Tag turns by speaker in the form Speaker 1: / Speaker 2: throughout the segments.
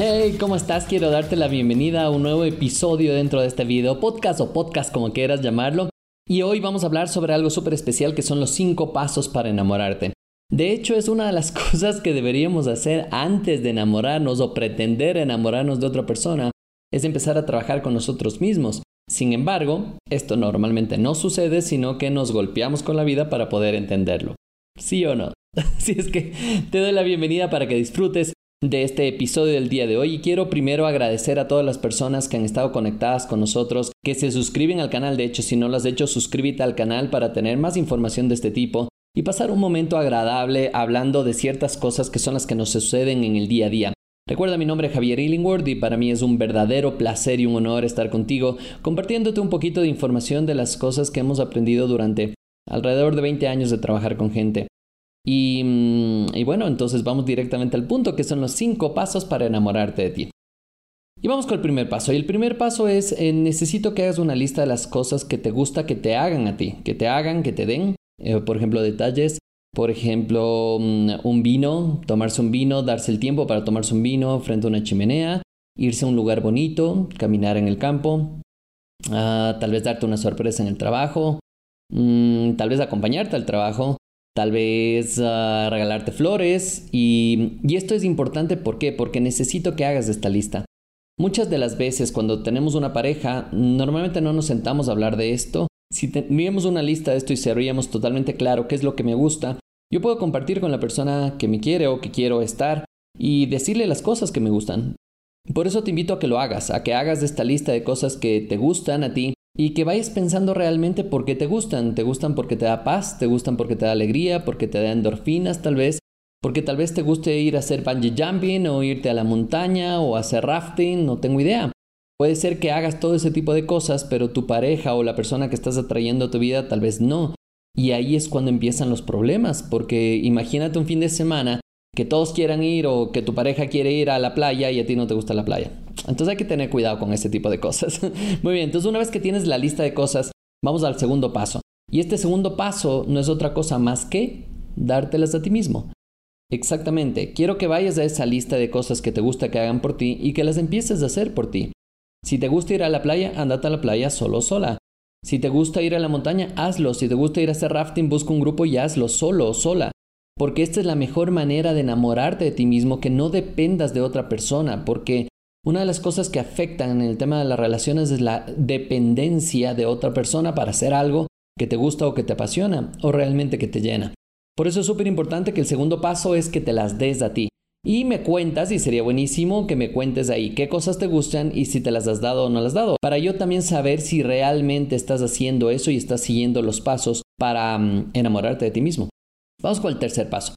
Speaker 1: Hey, ¿cómo estás? Quiero darte la bienvenida a un nuevo episodio dentro de este video, podcast o podcast como quieras llamarlo. Y hoy vamos a hablar sobre algo súper especial que son los 5 pasos para enamorarte. De hecho, es una de las cosas que deberíamos hacer antes de enamorarnos o pretender enamorarnos de otra persona, es empezar a trabajar con nosotros mismos. Sin embargo, esto normalmente no sucede, sino que nos golpeamos con la vida para poder entenderlo. ¿Sí o no? Así es que te doy la bienvenida para que disfrutes de este episodio del día de hoy y quiero primero agradecer a todas las personas que han estado conectadas con nosotros, que se suscriben al canal, de hecho si no lo has hecho suscríbete al canal para tener más información de este tipo y pasar un momento agradable hablando de ciertas cosas que son las que nos suceden en el día a día. Recuerda mi nombre es Javier Illingworth y para mí es un verdadero placer y un honor estar contigo compartiéndote un poquito de información de las cosas que hemos aprendido durante alrededor de 20 años de trabajar con gente. Mm, y, bueno, entonces vamos directamente al punto, que son los cinco pasos para enamorarte de ti. Y vamos con el primer paso. Y el primer paso es, eh, necesito que hagas una lista de las cosas que te gusta que te hagan a ti, que te hagan, que te den. Eh, por ejemplo, detalles. Por ejemplo, mm, un vino, tomarse un vino, darse el tiempo para tomarse un vino frente a una chimenea, irse a un lugar bonito, caminar en el campo, ah, tal vez darte una sorpresa en el trabajo, mm, tal vez acompañarte al trabajo, tal vez ah, regalarte flores y, esto es importante ¿por qué? porque necesito que hagas esta lista. Muchas de las veces cuando tenemos una pareja, normalmente no nos sentamos a hablar de esto. Si teníamos una lista de esto y seríamos totalmente claro qué es lo que me gusta, yo puedo compartir con la persona que me quiere o que quiero estar y decirle las cosas que me gustan. Por eso te invito a que lo hagas, a que hagas esta lista de cosas que te gustan a ti y que vayas pensando realmente por qué te gustan. Te gustan porque te da paz, te gustan porque te da alegría, porque te da endorfinas tal vez, porque tal vez te guste ir a hacer bungee jumping o irte a la montaña o hacer rafting, no tengo idea. Puede ser que hagas todo ese tipo de cosas, pero tu pareja o la persona que estás atrayendo a tu vida tal vez no. Y ahí es cuando empiezan los problemas, porque imagínate un fin de semana que todos quieran ir o que tu pareja quiere ir a la playa y a ti no te gusta la playa. Entonces hay que tener cuidado con ese tipo de cosas. Muy bien, entonces una vez que tienes la lista de cosas, vamos al segundo paso. Y este segundo paso no es otra cosa más que dártelas a ti mismo. Exactamente, quiero que vayas a esa lista de cosas que te gusta que hagan por ti y que las empieces a hacer por ti. Si te gusta ir a la playa, andate a la playa solo sola. Si te gusta ir a la montaña, hazlo. Si te gusta ir a hacer rafting, busca un grupo y hazlo solo o sola. Porque esta es la mejor manera de enamorarte de ti mismo, que no dependas de otra persona, porque una de las cosas que afectan en el tema de las relaciones es la dependencia de otra persona para hacer algo que te gusta o que te apasiona o realmente que te llena. Por eso es súper importante que el segundo paso es que te las des a ti. Y me cuentas, y sería buenísimo que me cuentes ahí qué cosas te gustan y si te las has dado o no las has dado. Para yo también saber si realmente estás haciendo eso y estás siguiendo los pasos para mm, enamorarte de ti mismo. Vamos con el tercer paso.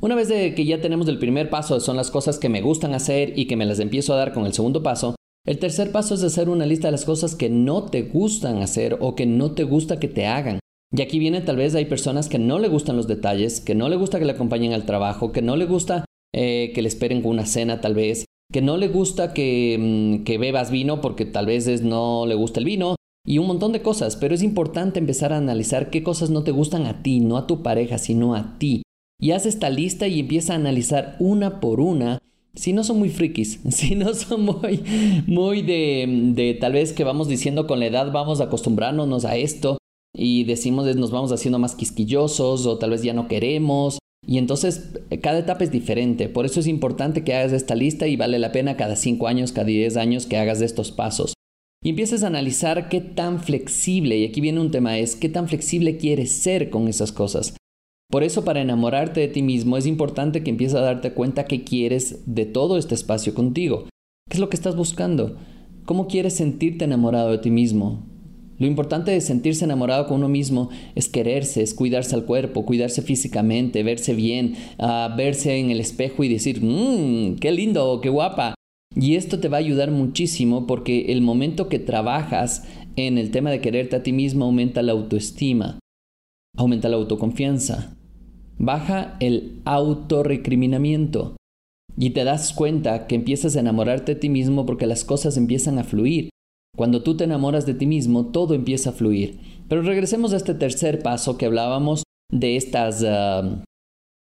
Speaker 1: Una vez de que ya tenemos el primer paso, son las cosas que me gustan hacer y que me las empiezo a dar con el segundo paso, el tercer paso es hacer una lista de las cosas que no te gustan hacer o que no te gusta que te hagan. Y aquí viene tal vez hay personas que no le gustan los detalles, que no le gusta que le acompañen al trabajo, que no le gusta eh, que le esperen con una cena tal vez, que no le gusta que, mm, que bebas vino porque tal vez no le gusta el vino y un montón de cosas, pero es importante empezar a analizar qué cosas no te gustan a ti, no a tu pareja, sino a ti. Y haz esta lista y empieza a analizar una por una si no son muy frikis, si no son muy, muy de, de, tal vez que vamos diciendo con la edad vamos acostumbrándonos a esto y decimos nos vamos haciendo más quisquillosos o tal vez ya no queremos. Y entonces cada etapa es diferente, por eso es importante que hagas esta lista y vale la pena cada 5 años, cada 10 años que hagas estos pasos. Y empieces a analizar qué tan flexible, y aquí viene un tema, es qué tan flexible quieres ser con esas cosas. Por eso para enamorarte de ti mismo es importante que empieces a darte cuenta qué quieres de todo este espacio contigo. ¿Qué es lo que estás buscando? ¿Cómo quieres sentirte enamorado de ti mismo? Lo importante de sentirse enamorado con uno mismo es quererse, es cuidarse al cuerpo, cuidarse físicamente, verse bien, uh, verse en el espejo y decir, mmm, qué lindo, qué guapa. Y esto te va a ayudar muchísimo porque el momento que trabajas en el tema de quererte a ti mismo aumenta la autoestima, aumenta la autoconfianza, baja el autorrecriminamiento y te das cuenta que empiezas a enamorarte de ti mismo porque las cosas empiezan a fluir. Cuando tú te enamoras de ti mismo, todo empieza a fluir. Pero regresemos a este tercer paso que hablábamos de estas ah,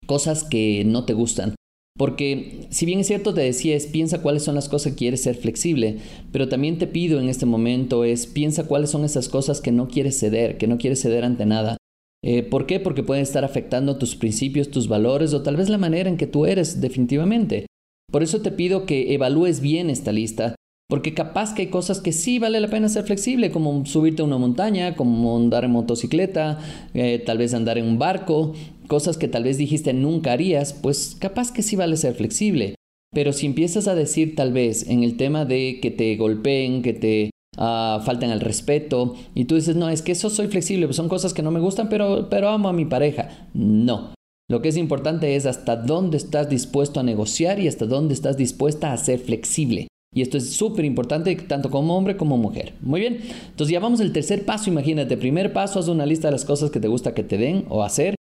Speaker 1: cosas que no te gustan. Porque si bien es cierto te decía es piensa cuáles son las cosas que quieres ser flexible, pero también te pido en este momento es piensa cuáles son esas cosas que no quieres ceder, que no quieres ceder ante nada. Eh, ¿Por qué? Porque pueden estar afectando tus principios, tus valores o tal vez la manera en que tú eres definitivamente. Por eso te pido que evalúes bien esta lista, porque capaz que hay cosas que sí vale la pena ser flexible, como subirte a una montaña, como andar en motocicleta, eh, tal vez andar en un barco, cosas que tal vez dijiste nunca harías, pues capaz que sí vale ser flexible. Pero si empiezas a decir tal vez en el tema de que te golpeen, que te uh, al respeto y tú dices, no, es que eso soy flexible, pues son cosas que no me gustan, pero, pero amo a mi pareja. No. Lo que es importante es hasta dónde estás dispuesto a negociar y hasta dónde estás dispuesta a ser flexible. Y esto es súper importante tanto como hombre como mujer. Muy bien. Entonces ya vamos al tercer paso. Imagínate, primer paso, haz una lista de las cosas que te gusta que te den o hacer.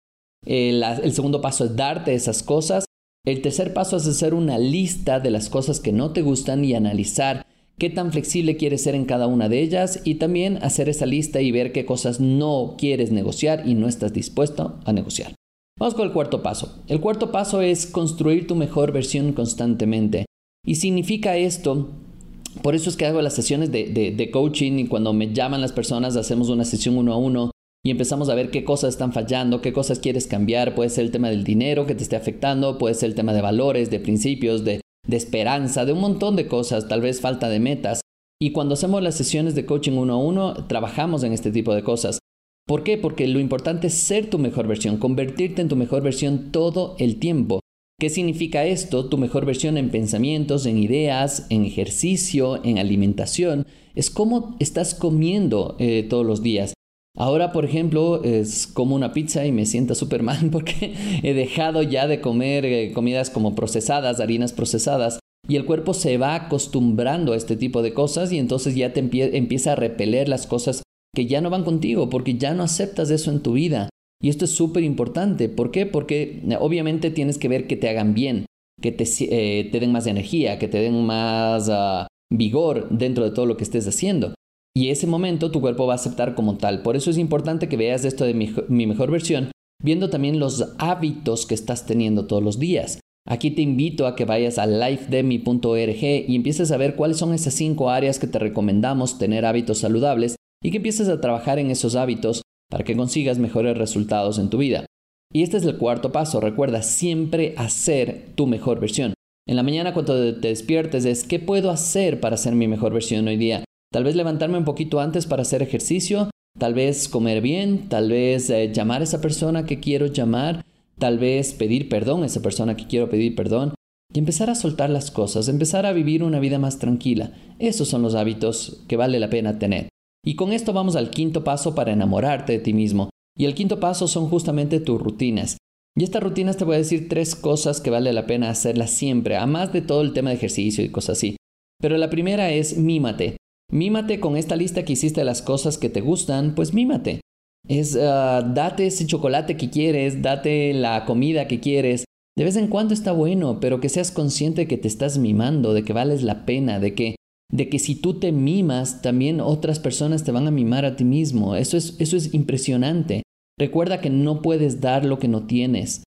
Speaker 1: El segundo paso es darte esas cosas. El tercer paso es hacer una lista de las cosas que no te gustan y analizar qué tan flexible quieres ser en cada una de ellas y también hacer esa lista y ver qué cosas no quieres negociar y no estás dispuesto a negociar. Vamos con el cuarto paso. El cuarto paso es construir tu mejor versión constantemente. Y significa esto, por eso es que hago las sesiones de, de, coaching y cuando me llaman las personas hacemos una sesión uno a uno y empezamos a ver qué cosas están fallando, qué cosas quieres cambiar. Puede ser el tema del dinero que te esté afectando, puede ser el tema de valores, de principios, de, esperanza, de un montón de cosas, tal vez falta de metas. Y cuando hacemos las sesiones de coaching uno a uno, trabajamos en este tipo de cosas. ¿Por qué? Porque lo importante es ser tu mejor versión, convertirte en tu mejor versión todo el tiempo. ¿Qué significa esto? Tu mejor versión en pensamientos, en ideas, en ejercicio, en alimentación. Es cómo estás comiendo eh, todos los días. Ahora, por ejemplo, es como una pizza y me siento súper mal porque he dejado ya de comer eh, comidas como procesadas, harinas procesadas, y el cuerpo se va acostumbrando a este tipo de cosas y entonces ya te empieza a repeler las cosas que ya no van contigo porque ya no aceptas eso en tu vida. Y esto es súper importante. ¿Por qué? Porque eh, obviamente tienes que ver que te hagan bien, que te, eh, den más energía, que te den más ah, vigor dentro de todo lo que estés haciendo. Y ese momento tu cuerpo va a aceptar como tal. Por eso es importante que veas esto de mi, mejor versión, viendo también los hábitos que estás teniendo todos los días. Aquí te invito a que vayas a lifedemi.org y empieces a ver cuáles son esas cinco áreas que te recomendamos tener hábitos saludables y que empieces a trabajar en esos hábitos para que consigas mejores resultados en tu vida. Y este es el cuarto paso. Recuerda siempre hacer tu mejor versión. En la mañana cuando te despiertes es ¿qué puedo hacer para ser mi mejor versión hoy día? Tal vez levantarme un poquito antes para hacer ejercicio, tal vez comer bien, tal vez eh, llamar a esa persona que quiero llamar, tal vez pedir perdón a esa persona que quiero pedir perdón y empezar a soltar las cosas, empezar a vivir una vida más tranquila. Esos son los hábitos que vale la pena tener. Y con esto vamos al quinto paso para enamorarte de ti mismo. Y el quinto paso son justamente tus rutinas. Y estas rutinas te voy a decir tres cosas que vale la pena hacerlas siempre, además de todo el tema de ejercicio y cosas así. Pero la primera es mímate. Mímate con esta lista que hiciste de las cosas que te gustan, pues mímate. Es ah, date ese chocolate que quieres, date la comida que quieres. De vez en cuando está bueno, pero que seas consciente de que te estás mimando, de que vales la pena, de que de que si tú te mimas, también otras personas te van a mimar a ti mismo. Eso es, eso es impresionante. Recuerda que no puedes dar lo que no tienes.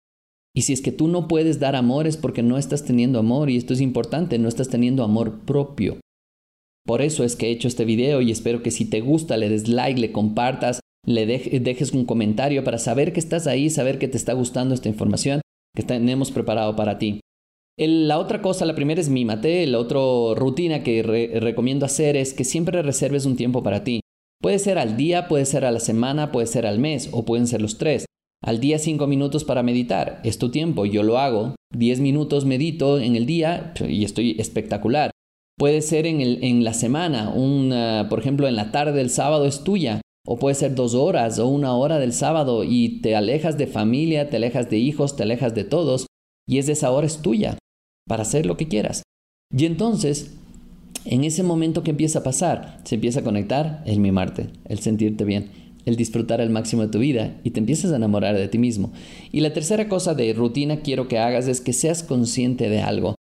Speaker 1: Y si es que tú no puedes dar amor es porque no estás teniendo amor y esto es importante, no estás teniendo amor propio. Por eso es que he hecho este video y espero que si te gusta le des like, le compartas, le dejes un comentario para saber que estás ahí, saber que te está gustando esta información que tenemos preparado para ti. la otra cosa, la primera es mímate, la otra rutina que recomiendo hacer es que siempre reserves un tiempo para ti. Puede ser al día, puede ser a la semana, puede ser al mes o pueden ser los tres. Al día cinco minutos para meditar, es tu tiempo, yo lo hago. Diez minutos medito en el día y estoy espectacular. Puede ser en, la semana, por ejemplo, en la tarde del sábado es tuya. O puede ser dos horas o una hora del sábado y te alejas de familia, te alejas de hijos, te alejas de todos. Y es esa hora es tuya para hacer lo que quieras. Y entonces, en ese momento que empieza a pasar, se empieza a conectar el mimarte, el sentirte bien, el disfrutar al máximo de tu vida y te empiezas a enamorar de ti mismo. Y la tercera cosa de rutina quiero que hagas es que seas consciente de algo.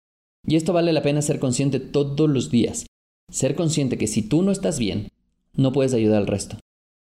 Speaker 1: Y esto vale la pena ser consciente todos los días. Ser consciente que si tú no estás bien, no puedes ayudar al resto.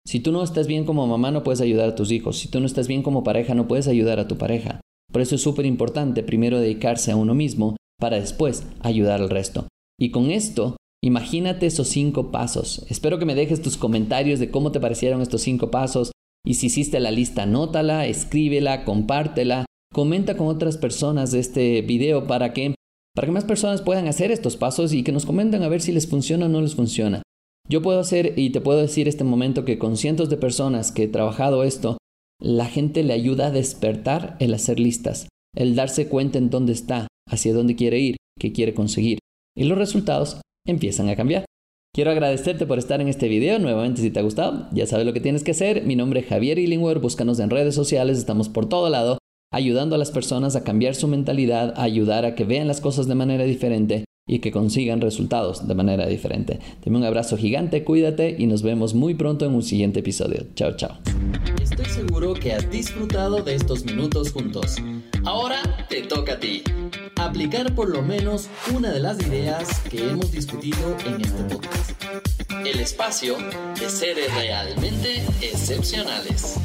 Speaker 1: Si tú no estás bien como mamá, no puedes ayudar a tus hijos. Si tú no estás bien como pareja, no puedes ayudar a tu pareja. Por eso es súper importante primero dedicarse a uno mismo para después ayudar al resto. Y con esto, imagínate esos cinco pasos. Espero que me dejes tus comentarios de cómo te parecieron estos cinco pasos. Y si hiciste la lista, anótala, escríbela, compártela, comenta con otras personas de este video para que, para que más personas puedan hacer estos pasos y que nos comenten a ver si les funciona o no les funciona. Yo puedo hacer y te puedo decir este momento que con cientos de personas que he trabajado esto, la gente le ayuda a despertar el hacer listas, el darse cuenta en dónde está, hacia dónde quiere ir, qué quiere conseguir. Y los resultados empiezan a cambiar. Quiero agradecerte por estar en este video. Nuevamente, si te ha gustado, ya sabes lo que tienes que hacer. Mi nombre es Javier Illingworth. Búscanos en redes sociales. Estamos por todo lado, ayudando a las personas a cambiar su mentalidad, a ayudar a que vean las cosas de manera diferente y que consigan resultados de manera diferente. Dame un abrazo gigante, cuídate y nos vemos muy pronto en un siguiente episodio. Chao, chao.
Speaker 2: Estoy seguro que has disfrutado de estos minutos juntos. Ahora te toca a ti. Aplicar por lo menos una de las ideas que hemos discutido en este podcast. El espacio de seres realmente excepcionales.